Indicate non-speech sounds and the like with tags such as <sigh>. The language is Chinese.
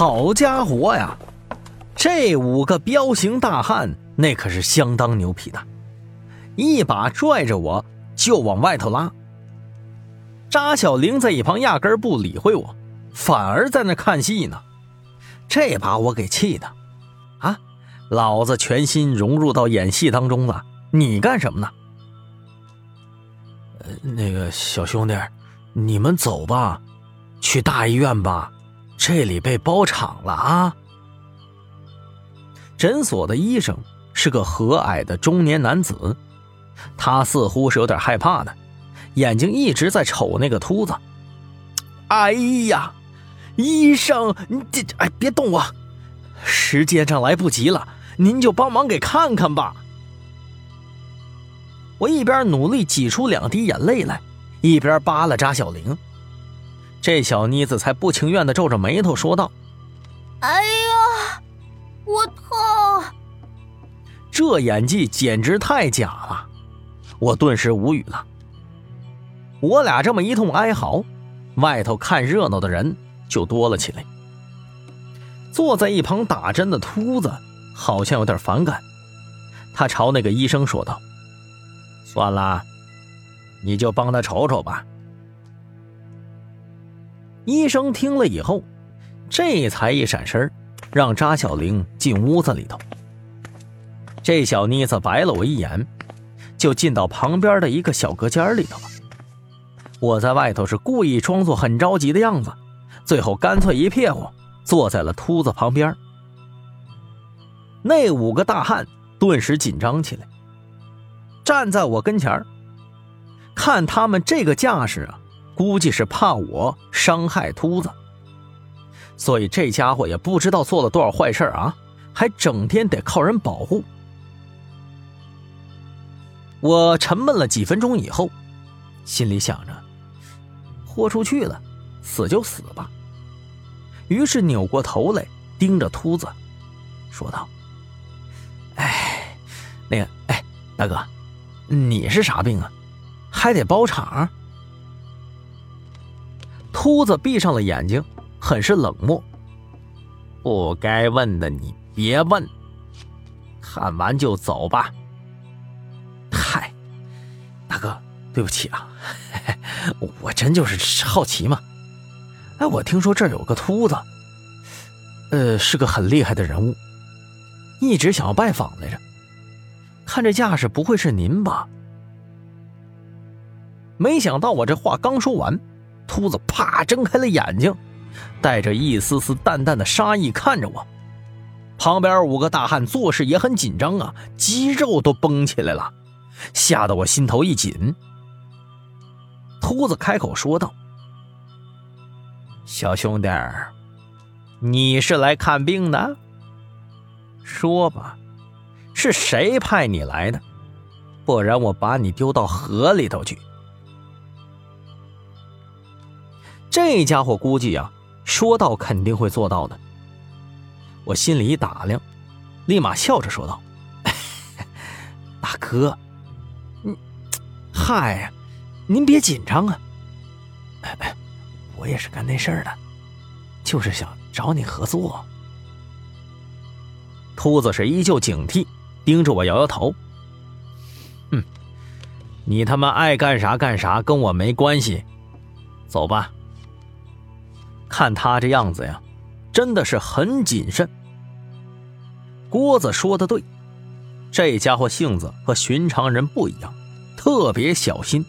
好家伙呀！这五个彪形大汉那可是相当牛皮的，一把拽着我就往外头拉。扎小玲在一旁压根不理会我，反而在那看戏呢。这把我给气的，啊！老子全心融入到演戏当中了，你干什么呢？呃，那个小兄弟，你们走吧，去大医院吧，这里被包场了啊！诊所的医生是个和蔼的中年男子，他似乎是有点害怕的，眼睛一直在瞅那个秃子。哎呀，医生，你这哎别动我，时间上来不及了。您就帮忙给看看吧。我一边努力挤出两滴眼泪来，一边扒拉扎小玲。这小妮子才不情愿的皱着眉头说道：“哎呀，我痛！”这演技简直太假了，我顿时无语了。我俩这么一通哀嚎，外头看热闹的人就多了起来。坐在一旁打针的秃子。好像有点反感，他朝那个医生说道：“算了，你就帮他瞅瞅吧。”医生听了以后，这才一闪身，让扎小玲进屋子里头。这小妮子白了我一眼，就进到旁边的一个小隔间里头了。我在外头是故意装作很着急的样子，最后干脆一撇乎，坐在了秃子旁边。那五个大汉顿时紧张起来，站在我跟前看他们这个架势啊，估计是怕我伤害秃子，所以这家伙也不知道做了多少坏事啊，还整天得靠人保护。我沉闷了几分钟以后，心里想着，豁出去了，死就死吧。于是扭过头来盯着秃子，说道。哎，那个，哎，大哥，你是啥病啊？还得包场？秃子闭上了眼睛，很是冷漠。不该问的你别问，看完就走吧。嗨，大哥，对不起啊，<laughs> 我真就是好奇嘛。哎，我听说这儿有个秃子，呃，是个很厉害的人物。一直想要拜访来着，看这架势，不会是您吧？没想到我这话刚说完，秃子啪睁开了眼睛，带着一丝丝淡淡的杀意看着我。旁边五个大汉做事也很紧张啊，肌肉都绷起来了，吓得我心头一紧。秃子开口说道：“小兄弟，你是来看病的？”说吧，是谁派你来的？不然我把你丢到河里头去。这家伙估计呀，说到肯定会做到的。我心里一打量，立马笑着说道：“ <laughs> 大哥，你嗨，您别紧张啊。我也是干那事儿的，就是想找你合作。”秃子是依旧警惕，盯着我摇摇头。哼，你他妈爱干啥干啥，跟我没关系。走吧。看他这样子呀，真的是很谨慎。郭子说的对，这家伙性子和寻常人不一样，特别小心。